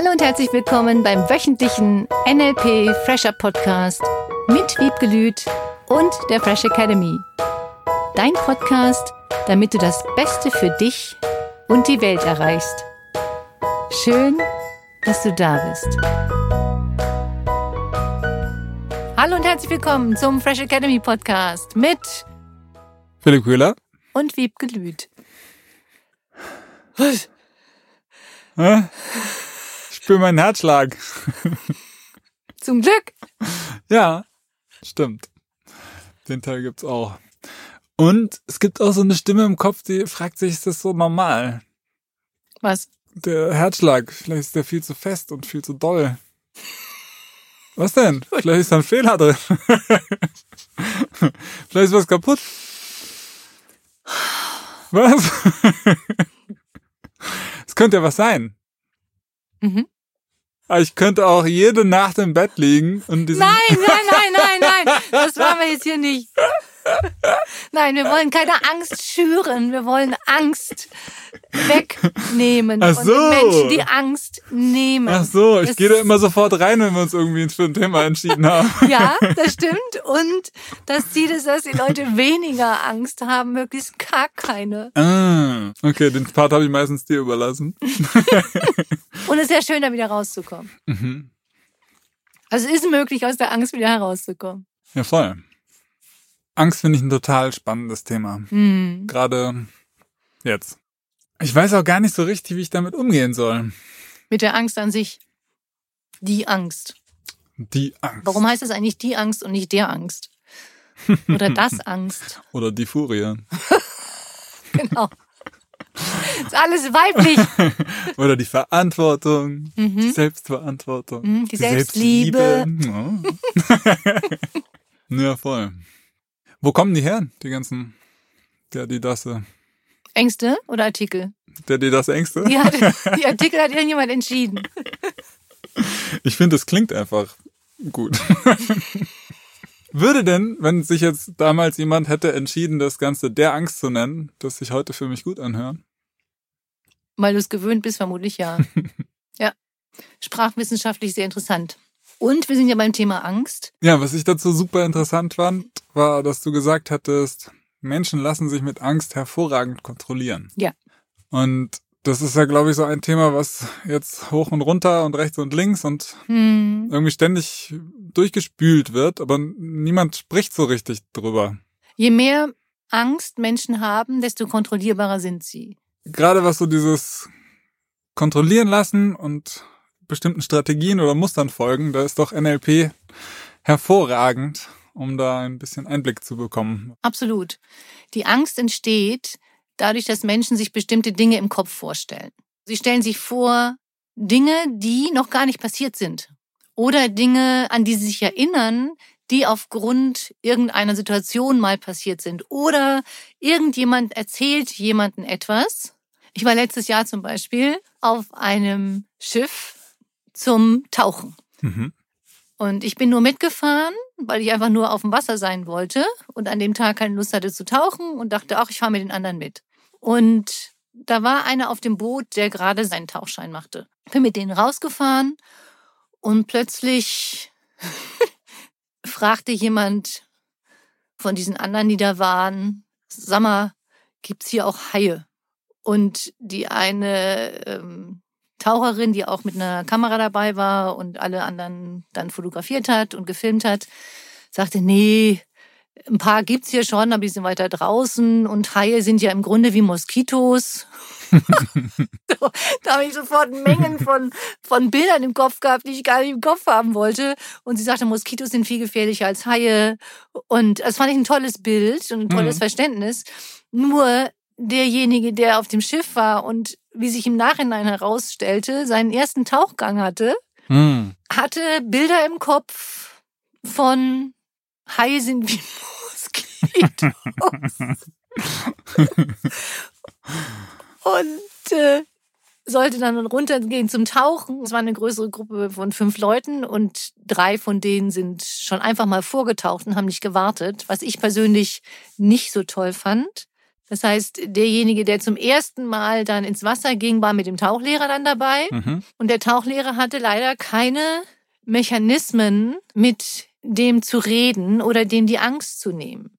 Hallo und herzlich willkommen beim wöchentlichen NLP Fresher Podcast mit Wiebgelüt und der Fresh Academy. Dein Podcast, damit du das Beste für dich und die Welt erreichst. Schön, dass du da bist. Hallo und herzlich willkommen zum Fresh Academy Podcast mit Philipp Köhler. und Wiebgelüt. Was? Hä? Spüre meinen Herzschlag. Zum Glück. Ja, stimmt. Den Teil gibt's auch. Und es gibt auch so eine Stimme im Kopf, die fragt sich, ist das so normal? Was? Der Herzschlag, vielleicht ist der viel zu fest und viel zu doll. Was denn? Vielleicht ist da ein Fehler drin. Vielleicht ist was kaputt. Was? Es könnte ja was sein. Mhm. Ich könnte auch jede Nacht im Bett liegen und diesen Nein, nein, nein, nein, nein. Das machen wir jetzt hier nicht. Nein, wir wollen keine Angst schüren. Wir wollen Angst wegnehmen. Ach Und so. den Menschen die Angst nehmen. Ach so, ich gehe da immer sofort rein, wenn wir uns irgendwie für ein Thema entschieden haben. Ja, das stimmt. Und das Ziel ist, dass die Leute weniger Angst haben, möglichst gar keine. Ah, okay, den Part habe ich meistens dir überlassen. Und es ist ja schön, da wieder rauszukommen. Mhm. Also es ist möglich, aus der Angst wieder herauszukommen. Ja, voll. Angst finde ich ein total spannendes Thema. Hm. Gerade jetzt. Ich weiß auch gar nicht so richtig, wie ich damit umgehen soll. Mit der Angst an sich. Die Angst. Die Angst. Warum heißt es eigentlich die Angst und nicht der Angst? Oder das Angst? Oder die Furie. Genau. Ist alles weiblich. Oder die Verantwortung. Die Mhm. Selbstverantwortung. Mhm, die Selbstliebe. Selbstliebe. Ja. ja, voll. Wo kommen die her, die ganzen, der, die, das, äh, Ängste oder Artikel? der, die, das Ängste? Die, hat, die Artikel hat irgendjemand entschieden. Ich finde, es klingt einfach gut. Würde denn, wenn sich jetzt damals jemand hätte entschieden, das Ganze der Angst zu nennen, das sich heute für mich gut anhören? Weil du es gewöhnt bist, vermutlich ja. Ja. Sprachwissenschaftlich sehr interessant. Und wir sind ja beim Thema Angst. Ja, was ich dazu super interessant fand, war, dass du gesagt hattest, Menschen lassen sich mit Angst hervorragend kontrollieren. Ja. Und das ist ja, glaube ich, so ein Thema, was jetzt hoch und runter und rechts und links und Hm. irgendwie ständig durchgespült wird, aber niemand spricht so richtig drüber. Je mehr Angst Menschen haben, desto kontrollierbarer sind sie. Gerade was so dieses Kontrollieren lassen und bestimmten Strategien oder Mustern folgen, da ist doch NLP hervorragend, um da ein bisschen Einblick zu bekommen. Absolut. Die Angst entsteht dadurch, dass Menschen sich bestimmte Dinge im Kopf vorstellen. Sie stellen sich vor Dinge, die noch gar nicht passiert sind. Oder Dinge, an die sie sich erinnern, die aufgrund irgendeiner Situation mal passiert sind. Oder irgendjemand erzählt jemanden etwas. Ich war letztes Jahr zum Beispiel auf einem Schiff zum Tauchen. Mhm. Und ich bin nur mitgefahren, weil ich einfach nur auf dem Wasser sein wollte und an dem Tag keine Lust hatte zu tauchen und dachte, ach, ich fahre mit den anderen mit. Und da war einer auf dem Boot, der gerade seinen Tauchschein machte. Bin mit denen rausgefahren und plötzlich fragte jemand von diesen anderen, die da waren, sag mal, gibt's hier auch Haie? Und die eine ähm, Taucherin, die auch mit einer Kamera dabei war und alle anderen dann fotografiert hat und gefilmt hat, sagte, nee, ein paar gibt's hier schon, aber die sind weiter draußen und Haie sind ja im Grunde wie Moskitos. so, da habe ich sofort Mengen von, von Bildern im Kopf gehabt, die ich gar nicht im Kopf haben wollte. Und sie sagte, Moskitos sind viel gefährlicher als Haie. Und das fand ich ein tolles Bild und ein tolles Mhm. Verständnis. Nur derjenige, der auf dem Schiff war und wie sich im Nachhinein herausstellte, seinen ersten Tauchgang hatte, Hm. hatte Bilder im Kopf von Haie sind wie Moskitos. und äh, sollte dann runtergehen zum Tauchen. Es war eine größere Gruppe von fünf Leuten und drei von denen sind schon einfach mal vorgetaucht und haben nicht gewartet, was ich persönlich nicht so toll fand. Das heißt, derjenige, der zum ersten Mal dann ins Wasser ging, war mit dem Tauchlehrer dann dabei. Mhm. Und der Tauchlehrer hatte leider keine Mechanismen, mit dem zu reden oder dem die Angst zu nehmen.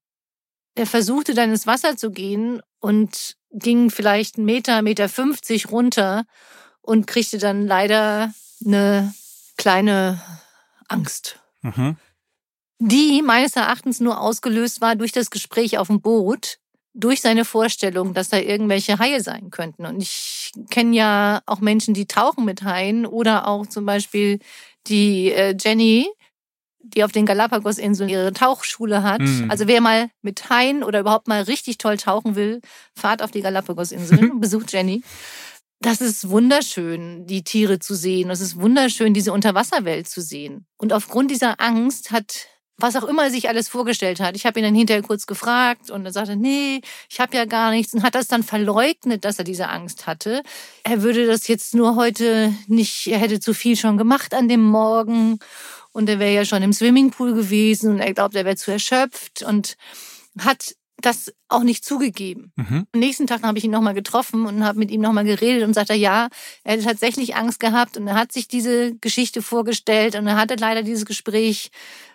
Er versuchte dann ins Wasser zu gehen und ging vielleicht einen Meter, Meter 50 runter und kriegte dann leider eine kleine Angst. Mhm. Die meines Erachtens nur ausgelöst war durch das Gespräch auf dem Boot, durch seine Vorstellung, dass da irgendwelche Haie sein könnten. Und ich kenne ja auch Menschen, die tauchen mit Haien oder auch zum Beispiel die äh, Jenny, die auf den Galapagos-Inseln ihre Tauchschule hat. Mhm. Also wer mal mit Haien oder überhaupt mal richtig toll tauchen will, fahrt auf die Galapagos-Inseln besucht Jenny. Das ist wunderschön, die Tiere zu sehen. Es ist wunderschön, diese Unterwasserwelt zu sehen. Und aufgrund dieser Angst hat was auch immer er sich alles vorgestellt hat. Ich habe ihn dann hinterher kurz gefragt und er sagte, nee, ich habe ja gar nichts und hat das dann verleugnet, dass er diese Angst hatte. Er würde das jetzt nur heute nicht, er hätte zu viel schon gemacht an dem Morgen und er wäre ja schon im Swimmingpool gewesen und er glaubt, er wäre zu erschöpft und hat das auch nicht zugegeben. Mhm. Am nächsten Tag habe ich ihn nochmal getroffen und habe mit ihm nochmal geredet und sagte, ja, er hätte tatsächlich Angst gehabt und er hat sich diese Geschichte vorgestellt und er hatte leider dieses Gespräch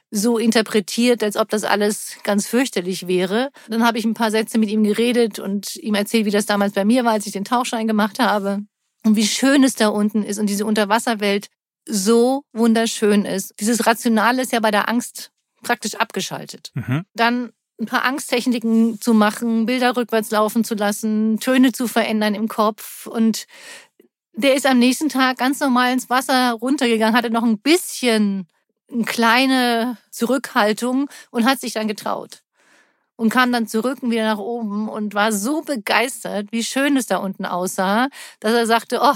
so interpretiert, als ob das alles ganz fürchterlich wäre. Dann habe ich ein paar Sätze mit ihm geredet und ihm erzählt, wie das damals bei mir war, als ich den Tauchschein gemacht habe und wie schön es da unten ist und diese Unterwasserwelt so wunderschön ist. Dieses Rationale ist ja bei der Angst praktisch abgeschaltet. Mhm. Dann ein paar Angsttechniken zu machen, Bilder rückwärts laufen zu lassen, Töne zu verändern im Kopf und der ist am nächsten Tag ganz normal ins Wasser runtergegangen, hatte noch ein bisschen eine kleine Zurückhaltung und hat sich dann getraut. Und kam dann zurück und wieder nach oben und war so begeistert, wie schön es da unten aussah, dass er sagte, oh,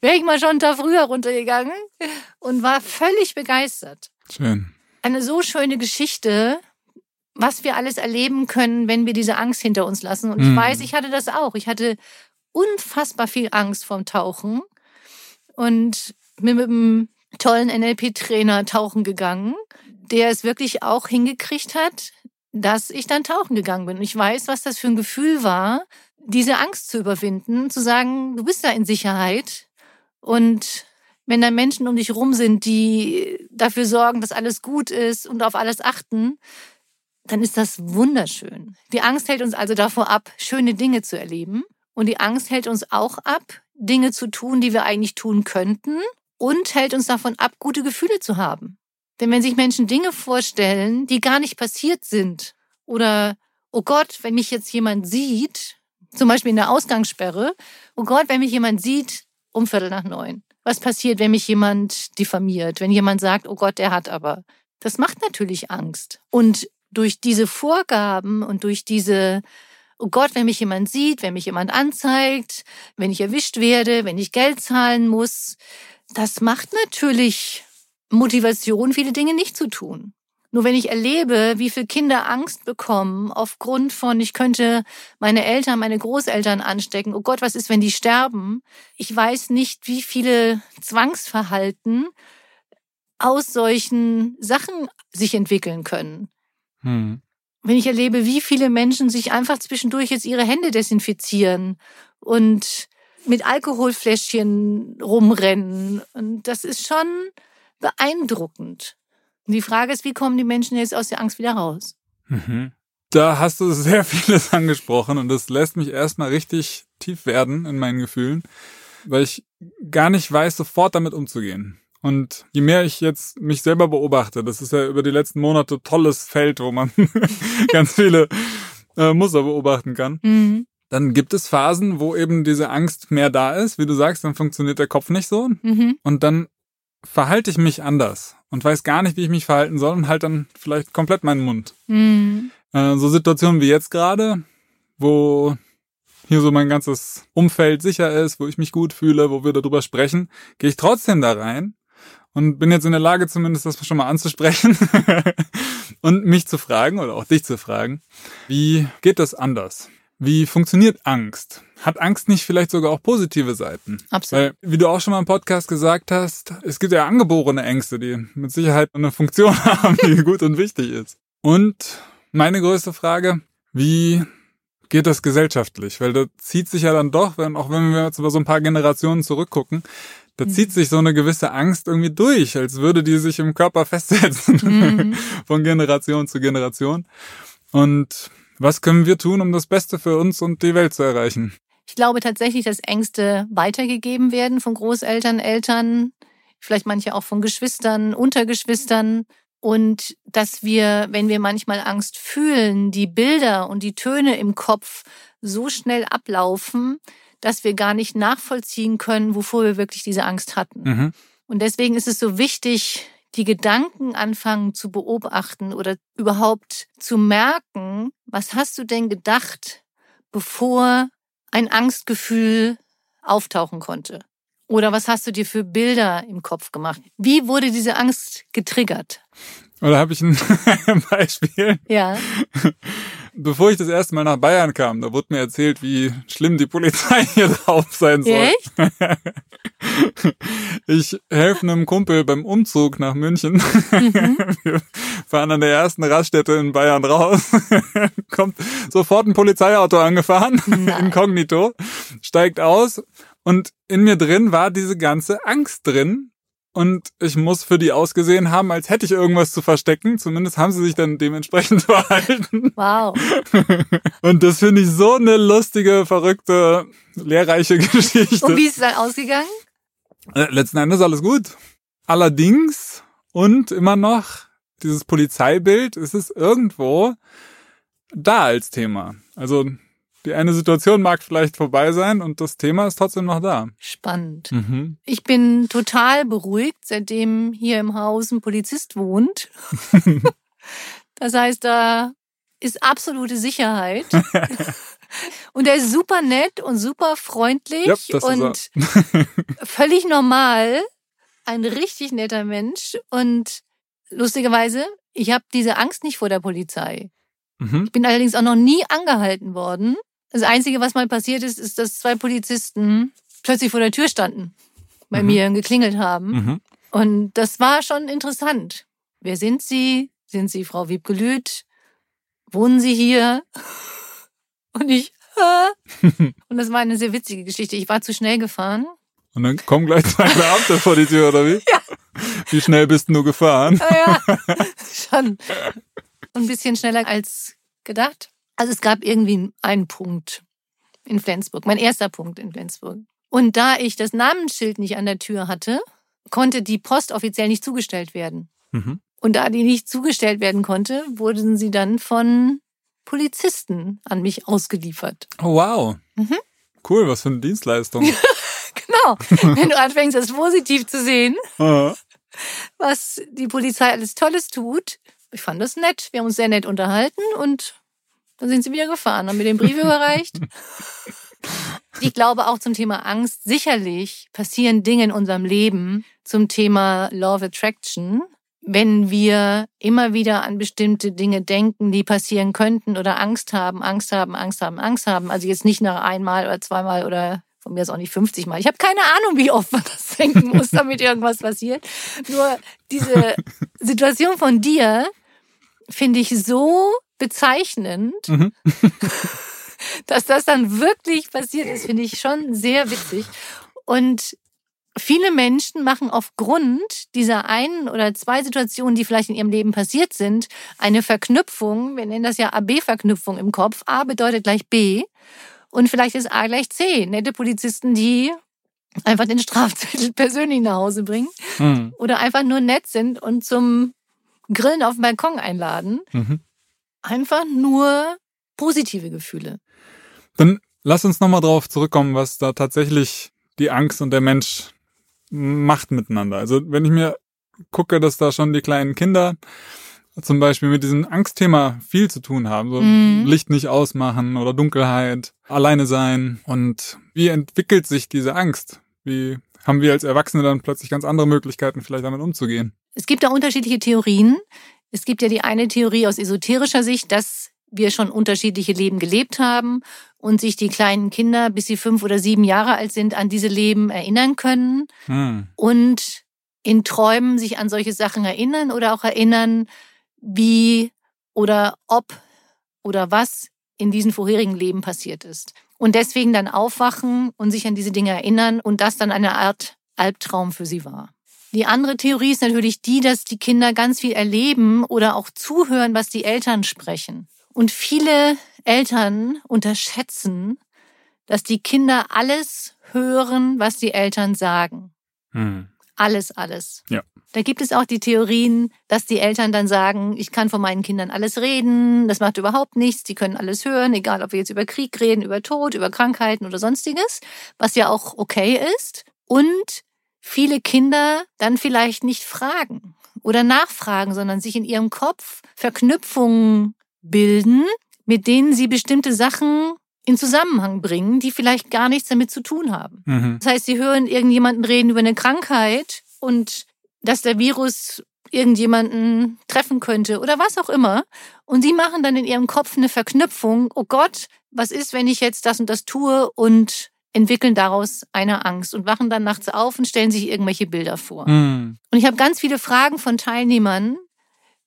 wäre ich mal schon einen Tag früher runtergegangen und war völlig begeistert. Schön. Eine so schöne Geschichte, was wir alles erleben können, wenn wir diese Angst hinter uns lassen. Und ich Mhm. weiß, ich hatte das auch. Ich hatte unfassbar viel Angst vorm Tauchen und bin mit einem tollen NLP-Trainer tauchen gegangen, der es wirklich auch hingekriegt hat, dass ich dann tauchen gegangen bin. Und ich weiß, was das für ein Gefühl war, diese Angst zu überwinden, zu sagen, du bist da in Sicherheit. Und wenn da Menschen um dich rum sind, die dafür sorgen, dass alles gut ist und auf alles achten, dann ist das wunderschön. Die Angst hält uns also davor ab, schöne Dinge zu erleben. Und die Angst hält uns auch ab, Dinge zu tun, die wir eigentlich tun könnten. Und hält uns davon ab, gute Gefühle zu haben. Denn wenn sich Menschen Dinge vorstellen, die gar nicht passiert sind, oder, oh Gott, wenn mich jetzt jemand sieht, zum Beispiel in der Ausgangssperre, oh Gott, wenn mich jemand sieht, um Viertel nach neun. Was passiert, wenn mich jemand diffamiert, wenn jemand sagt, oh Gott, der hat aber. Das macht natürlich Angst. Und durch diese Vorgaben und durch diese, oh Gott, wenn mich jemand sieht, wenn mich jemand anzeigt, wenn ich erwischt werde, wenn ich Geld zahlen muss, das macht natürlich Motivation, viele Dinge nicht zu tun. Nur wenn ich erlebe, wie viele Kinder Angst bekommen aufgrund von, ich könnte meine Eltern, meine Großeltern anstecken, oh Gott, was ist, wenn die sterben? Ich weiß nicht, wie viele Zwangsverhalten aus solchen Sachen sich entwickeln können. Hm. Wenn ich erlebe, wie viele Menschen sich einfach zwischendurch jetzt ihre Hände desinfizieren und mit Alkoholfläschchen rumrennen. Und das ist schon beeindruckend. Und die Frage ist, wie kommen die Menschen jetzt aus der Angst wieder raus? Mhm. Da hast du sehr vieles angesprochen und das lässt mich erstmal richtig tief werden in meinen Gefühlen, weil ich gar nicht weiß, sofort damit umzugehen. Und je mehr ich jetzt mich selber beobachte, das ist ja über die letzten Monate tolles Feld, wo man ganz viele äh, Muster beobachten kann, Mhm. dann gibt es Phasen, wo eben diese Angst mehr da ist. Wie du sagst, dann funktioniert der Kopf nicht so. Mhm. Und dann verhalte ich mich anders und weiß gar nicht, wie ich mich verhalten soll und halt dann vielleicht komplett meinen Mund. Mhm. Äh, so Situationen wie jetzt gerade, wo hier so mein ganzes Umfeld sicher ist, wo ich mich gut fühle, wo wir darüber sprechen, gehe ich trotzdem da rein und bin jetzt in der Lage, zumindest das schon mal anzusprechen und mich zu fragen oder auch dich zu fragen, wie geht das anders? Wie funktioniert Angst? Hat Angst nicht vielleicht sogar auch positive Seiten? Absolut. Weil, wie du auch schon mal im Podcast gesagt hast, es gibt ja angeborene Ängste, die mit Sicherheit eine Funktion haben, die gut und wichtig ist. Und meine größte Frage, wie geht das gesellschaftlich? Weil da zieht sich ja dann doch, wenn, auch wenn wir jetzt über so ein paar Generationen zurückgucken, da zieht mhm. sich so eine gewisse Angst irgendwie durch, als würde die sich im Körper festsetzen mhm. von Generation zu Generation. Und was können wir tun, um das Beste für uns und die Welt zu erreichen? Ich glaube tatsächlich, dass Ängste weitergegeben werden von Großeltern, Eltern, vielleicht manche auch von Geschwistern, Untergeschwistern. Und dass wir, wenn wir manchmal Angst fühlen, die Bilder und die Töne im Kopf so schnell ablaufen, dass wir gar nicht nachvollziehen können, wovor wir wirklich diese Angst hatten. Mhm. Und deswegen ist es so wichtig, die Gedanken anfangen zu beobachten oder überhaupt zu merken, was hast du denn gedacht, bevor ein Angstgefühl auftauchen konnte? Oder was hast du dir für Bilder im Kopf gemacht? Wie wurde diese Angst getriggert? Oder habe ich ein Beispiel? Ja. Bevor ich das erste Mal nach Bayern kam, da wurde mir erzählt, wie schlimm die Polizei hier drauf sein soll. Echt? Ich helfe einem Kumpel beim Umzug nach München. Mhm. Wir fahren an der ersten Raststätte in Bayern raus. Kommt sofort ein Polizeiauto angefahren, Nein. inkognito, steigt aus und in mir drin war diese ganze Angst drin, und ich muss für die ausgesehen haben, als hätte ich irgendwas zu verstecken. Zumindest haben sie sich dann dementsprechend verhalten. Wow. Und das finde ich so eine lustige, verrückte, lehrreiche Geschichte. Und wie ist es dann ausgegangen? Äh, letzten Endes alles gut. Allerdings und immer noch dieses Polizeibild ist es irgendwo da als Thema. Also die eine Situation mag vielleicht vorbei sein und das Thema ist trotzdem noch da. Spannend. Mhm. Ich bin total beruhigt, seitdem hier im Haus ein Polizist wohnt. das heißt, da ist absolute Sicherheit. und er ist super nett und super freundlich ja, und völlig normal. Ein richtig netter Mensch. Und lustigerweise, ich habe diese Angst nicht vor der Polizei. Mhm. Ich bin allerdings auch noch nie angehalten worden. Das Einzige, was mal passiert ist, ist, dass zwei Polizisten plötzlich vor der Tür standen, bei mhm. mir geklingelt haben. Mhm. Und das war schon interessant. Wer sind Sie? Sind Sie Frau Wiebgelüt? Wohnen Sie hier? Und ich, und das war eine sehr witzige Geschichte. Ich war zu schnell gefahren. Und dann kommen gleich zwei Beamte vor die Tür, oder wie? Ja. Wie schnell bist du gefahren? Ja, ja. schon. Ein bisschen schneller als gedacht. Also es gab irgendwie einen Punkt in Flensburg, mein erster Punkt in Flensburg. Und da ich das Namensschild nicht an der Tür hatte, konnte die Post offiziell nicht zugestellt werden. Mhm. Und da die nicht zugestellt werden konnte, wurden sie dann von Polizisten an mich ausgeliefert. Oh, wow. Mhm. Cool, was für eine Dienstleistung. genau. Wenn du anfängst, das positiv zu sehen, was die Polizei alles Tolles tut. Ich fand das nett. Wir haben uns sehr nett unterhalten und dann sind sie wieder gefahren, haben mir den Brief überreicht. Ich glaube auch zum Thema Angst, sicherlich passieren Dinge in unserem Leben zum Thema Law of Attraction, wenn wir immer wieder an bestimmte Dinge denken, die passieren könnten oder Angst haben, Angst haben, Angst haben, Angst haben. Also jetzt nicht nach einmal oder zweimal oder von mir ist auch nicht 50 Mal. Ich habe keine Ahnung, wie oft man das denken muss, damit irgendwas passiert. Nur diese Situation von dir finde ich so bezeichnend. Mhm. Dass das dann wirklich passiert ist, finde ich schon sehr witzig. Und viele Menschen machen aufgrund dieser einen oder zwei Situationen, die vielleicht in ihrem Leben passiert sind, eine Verknüpfung. Wir nennen das ja AB-Verknüpfung im Kopf. A bedeutet gleich B. Und vielleicht ist A gleich C. Nette Polizisten, die einfach den Strafzettel persönlich nach Hause bringen. Mhm. Oder einfach nur nett sind und zum Grillen auf dem Balkon einladen. Mhm einfach nur positive Gefühle. Dann lass uns nochmal drauf zurückkommen, was da tatsächlich die Angst und der Mensch macht miteinander. Also wenn ich mir gucke, dass da schon die kleinen Kinder zum Beispiel mit diesem Angstthema viel zu tun haben, so mm. Licht nicht ausmachen oder Dunkelheit, alleine sein. Und wie entwickelt sich diese Angst? Wie haben wir als Erwachsene dann plötzlich ganz andere Möglichkeiten, vielleicht damit umzugehen? Es gibt da unterschiedliche Theorien. Es gibt ja die eine Theorie aus esoterischer Sicht, dass wir schon unterschiedliche Leben gelebt haben und sich die kleinen Kinder, bis sie fünf oder sieben Jahre alt sind, an diese Leben erinnern können hm. und in Träumen sich an solche Sachen erinnern oder auch erinnern, wie oder ob oder was in diesen vorherigen Leben passiert ist. Und deswegen dann aufwachen und sich an diese Dinge erinnern und das dann eine Art Albtraum für sie war. Die andere Theorie ist natürlich die, dass die Kinder ganz viel erleben oder auch zuhören, was die Eltern sprechen. Und viele Eltern unterschätzen, dass die Kinder alles hören, was die Eltern sagen. Hm. Alles, alles. Ja. Da gibt es auch die Theorien, dass die Eltern dann sagen, ich kann von meinen Kindern alles reden, das macht überhaupt nichts, die können alles hören, egal ob wir jetzt über Krieg reden, über Tod, über Krankheiten oder sonstiges, was ja auch okay ist. Und viele Kinder dann vielleicht nicht fragen oder nachfragen, sondern sich in ihrem Kopf Verknüpfungen bilden, mit denen sie bestimmte Sachen in Zusammenhang bringen, die vielleicht gar nichts damit zu tun haben. Mhm. Das heißt, sie hören irgendjemanden reden über eine Krankheit und dass der Virus irgendjemanden treffen könnte oder was auch immer. Und sie machen dann in ihrem Kopf eine Verknüpfung. Oh Gott, was ist, wenn ich jetzt das und das tue und entwickeln daraus eine Angst und wachen dann nachts auf und stellen sich irgendwelche Bilder vor. Mhm. Und ich habe ganz viele Fragen von Teilnehmern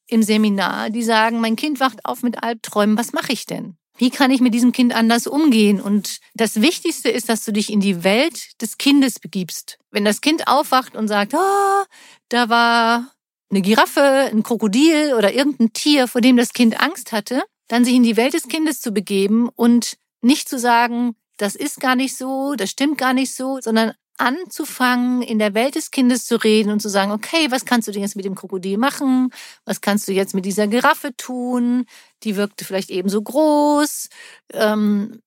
im Seminar, die sagen, mein Kind wacht auf mit Albträumen, was mache ich denn? Wie kann ich mit diesem Kind anders umgehen? Und das Wichtigste ist, dass du dich in die Welt des Kindes begibst. Wenn das Kind aufwacht und sagt, oh, da war eine Giraffe, ein Krokodil oder irgendein Tier, vor dem das Kind Angst hatte, dann sich in die Welt des Kindes zu begeben und nicht zu sagen, das ist gar nicht so, das stimmt gar nicht so, sondern anzufangen, in der Welt des Kindes zu reden und zu sagen, okay, was kannst du denn jetzt mit dem Krokodil machen? Was kannst du jetzt mit dieser Giraffe tun? Die wirkte vielleicht ebenso groß. Ähm,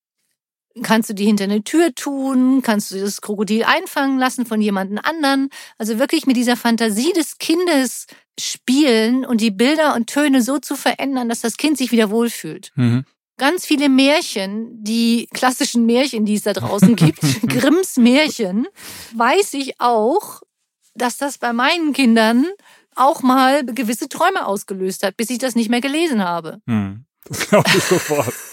kannst du die hinter eine Tür tun? Kannst du das Krokodil einfangen lassen von jemandem anderen? Also wirklich mit dieser Fantasie des Kindes spielen und die Bilder und Töne so zu verändern, dass das Kind sich wieder wohlfühlt. Mhm ganz viele Märchen, die klassischen Märchen, die es da draußen gibt, Grimms Märchen, weiß ich auch, dass das bei meinen Kindern auch mal gewisse Träume ausgelöst hat, bis ich das nicht mehr gelesen habe. Hm, das glaube ich sofort.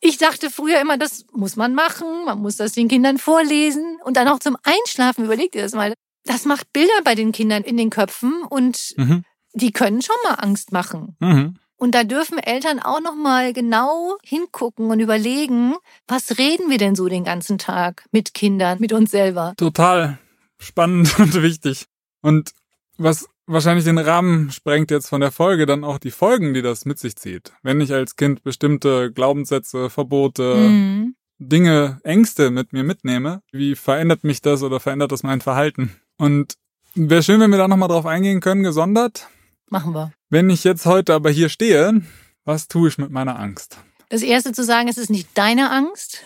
Ich dachte früher immer, das muss man machen, man muss das den Kindern vorlesen und dann auch zum Einschlafen, überlegt ihr das mal. Das macht Bilder bei den Kindern in den Köpfen und mhm. die können schon mal Angst machen. Mhm. Und da dürfen Eltern auch noch mal genau hingucken und überlegen, was reden wir denn so den ganzen Tag mit Kindern, mit uns selber? Total spannend und wichtig. Und was wahrscheinlich den Rahmen sprengt jetzt von der Folge, dann auch die Folgen, die das mit sich zieht. Wenn ich als Kind bestimmte Glaubenssätze, Verbote, mhm. Dinge, Ängste mit mir mitnehme, wie verändert mich das oder verändert das mein Verhalten? Und wäre schön, wenn wir da nochmal drauf eingehen können, gesondert. Machen wir. Wenn ich jetzt heute aber hier stehe, was tue ich mit meiner Angst? Das erste zu sagen, es ist nicht deine Angst,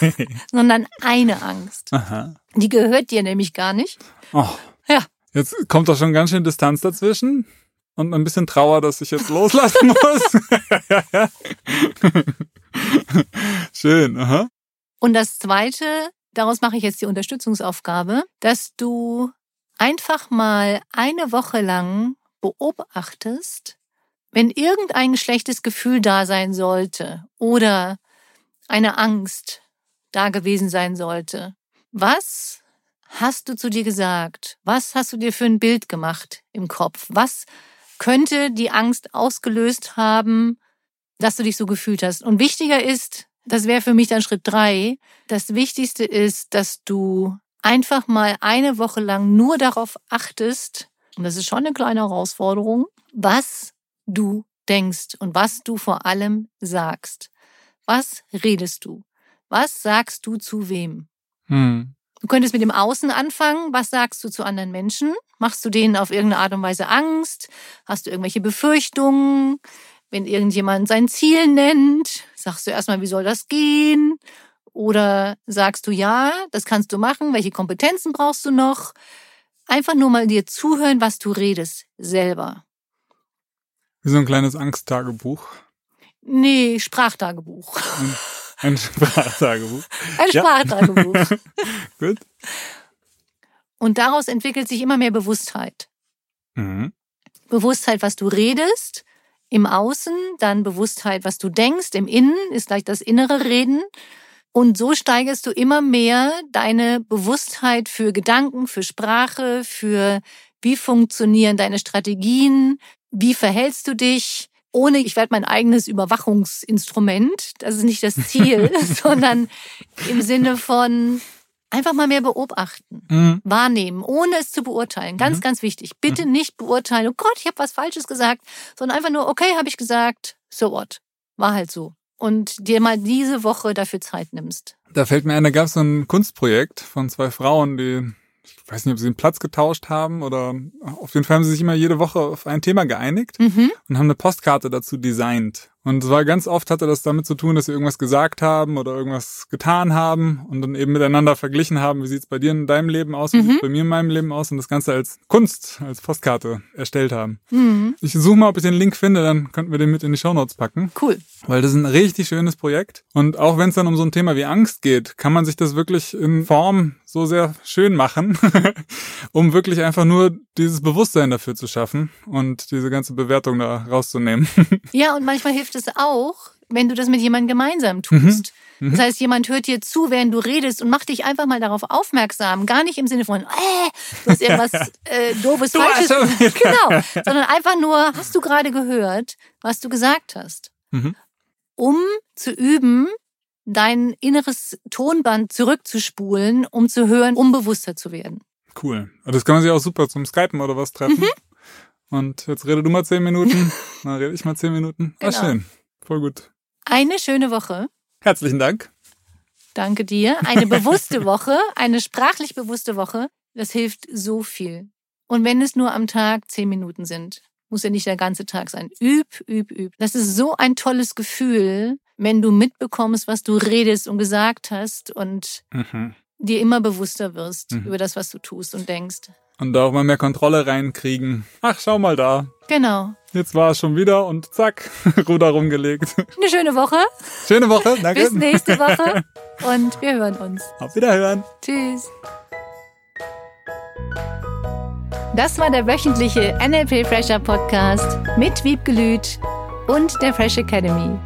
sondern eine Angst. Aha. Die gehört dir nämlich gar nicht. Oh. Ja. Jetzt kommt doch schon ganz schön Distanz dazwischen und ein bisschen Trauer, dass ich jetzt loslassen muss. schön, aha. Und das zweite, daraus mache ich jetzt die Unterstützungsaufgabe, dass du einfach mal eine Woche lang beobachtest, wenn irgendein schlechtes Gefühl da sein sollte oder eine Angst da gewesen sein sollte, was hast du zu dir gesagt? Was hast du dir für ein Bild gemacht im Kopf? Was könnte die Angst ausgelöst haben, dass du dich so gefühlt hast? Und wichtiger ist, das wäre für mich dann Schritt drei, das Wichtigste ist, dass du einfach mal eine Woche lang nur darauf achtest, und das ist schon eine kleine Herausforderung, was du denkst und was du vor allem sagst. Was redest du? Was sagst du zu wem? Hm. Du könntest mit dem Außen anfangen. Was sagst du zu anderen Menschen? Machst du denen auf irgendeine Art und Weise Angst? Hast du irgendwelche Befürchtungen? Wenn irgendjemand sein Ziel nennt, sagst du erstmal, wie soll das gehen? Oder sagst du, ja, das kannst du machen. Welche Kompetenzen brauchst du noch? Einfach nur mal dir zuhören, was du redest, selber. Wie so ein kleines Angsttagebuch. Nee, Sprachtagebuch. Ein, Sprachtagebuch. Ein Sprachtagebuch. Gut. Und daraus entwickelt sich immer mehr Bewusstheit. Mhm. Bewusstheit, was du redest, im Außen, dann Bewusstheit, was du denkst, im Innen ist gleich das innere Reden und so steigerst du immer mehr deine Bewusstheit für Gedanken, für Sprache, für wie funktionieren deine Strategien, wie verhältst du dich, ohne, ich werde mein eigenes Überwachungsinstrument. Das ist nicht das Ziel, sondern im Sinne von einfach mal mehr beobachten, Mhm. wahrnehmen, ohne es zu beurteilen. Ganz, Mhm. ganz wichtig. Bitte nicht beurteilen, oh Gott, ich habe was Falsches gesagt, sondern einfach nur, okay, habe ich gesagt, so what. War halt so. Und dir mal diese Woche dafür Zeit nimmst. Da fällt mir ein, da gab es so ein Kunstprojekt von zwei Frauen, die, ich weiß nicht, ob sie den Platz getauscht haben oder auf jeden Fall haben sie sich immer jede Woche auf ein Thema geeinigt Mhm. und haben eine Postkarte dazu designt. Und es war ganz oft hatte das damit zu tun, dass sie irgendwas gesagt haben oder irgendwas getan haben und dann eben miteinander verglichen haben, wie sieht's bei dir in deinem Leben aus, wie Mhm. sieht's bei mir in meinem Leben aus und das Ganze als Kunst, als Postkarte erstellt haben. Mhm. Ich suche mal, ob ich den Link finde, dann könnten wir den mit in die Shownotes packen. Cool. Weil das ist ein richtig schönes Projekt. Und auch wenn es dann um so ein Thema wie Angst geht, kann man sich das wirklich in Form so sehr schön machen, um wirklich einfach nur dieses Bewusstsein dafür zu schaffen und diese ganze Bewertung da rauszunehmen. Ja, und manchmal hilft es auch, wenn du das mit jemandem gemeinsam tust. Mhm. Das heißt, jemand hört dir zu, während du redest und macht dich einfach mal darauf aufmerksam. Gar nicht im Sinne von, äh, du hast irgendwas äh, doofes, Du falsches gesagt. Genau. Sondern einfach nur, hast du gerade gehört, was du gesagt hast. Mhm. Um zu üben, dein inneres Tonband zurückzuspulen, um zu hören, um bewusster zu werden. Cool. Und das kann man sich auch super zum Skypen oder was treffen. Mhm. Und jetzt rede du mal zehn Minuten, dann rede ich mal zehn Minuten. Ah, Genau. schön. Voll gut. Eine schöne Woche. Herzlichen Dank. Danke dir. Eine bewusste Woche, eine sprachlich bewusste Woche, das hilft so viel. Und wenn es nur am Tag zehn Minuten sind, muss ja nicht der ganze Tag sein. Üb, üb, üb. Das ist so ein tolles Gefühl, wenn du mitbekommst, was du redest und gesagt hast und Mhm. dir immer bewusster wirst Mhm. über das, was du tust und denkst. Und da auch mal mehr Kontrolle reinkriegen. Ach, schau mal da. Genau. Jetzt war es schon wieder und zack, Ruder rumgelegt. Eine schöne Woche. Schöne Woche, danke. Bis nächste Woche. Und wir hören uns. Auf Wiederhören. Tschüss. Das war der wöchentliche NLP Fresher Podcast mit Wiebgelüt und der Fresh Academy.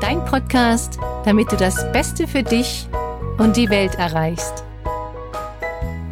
Dein Podcast, damit du das Beste für dich und die Welt erreichst.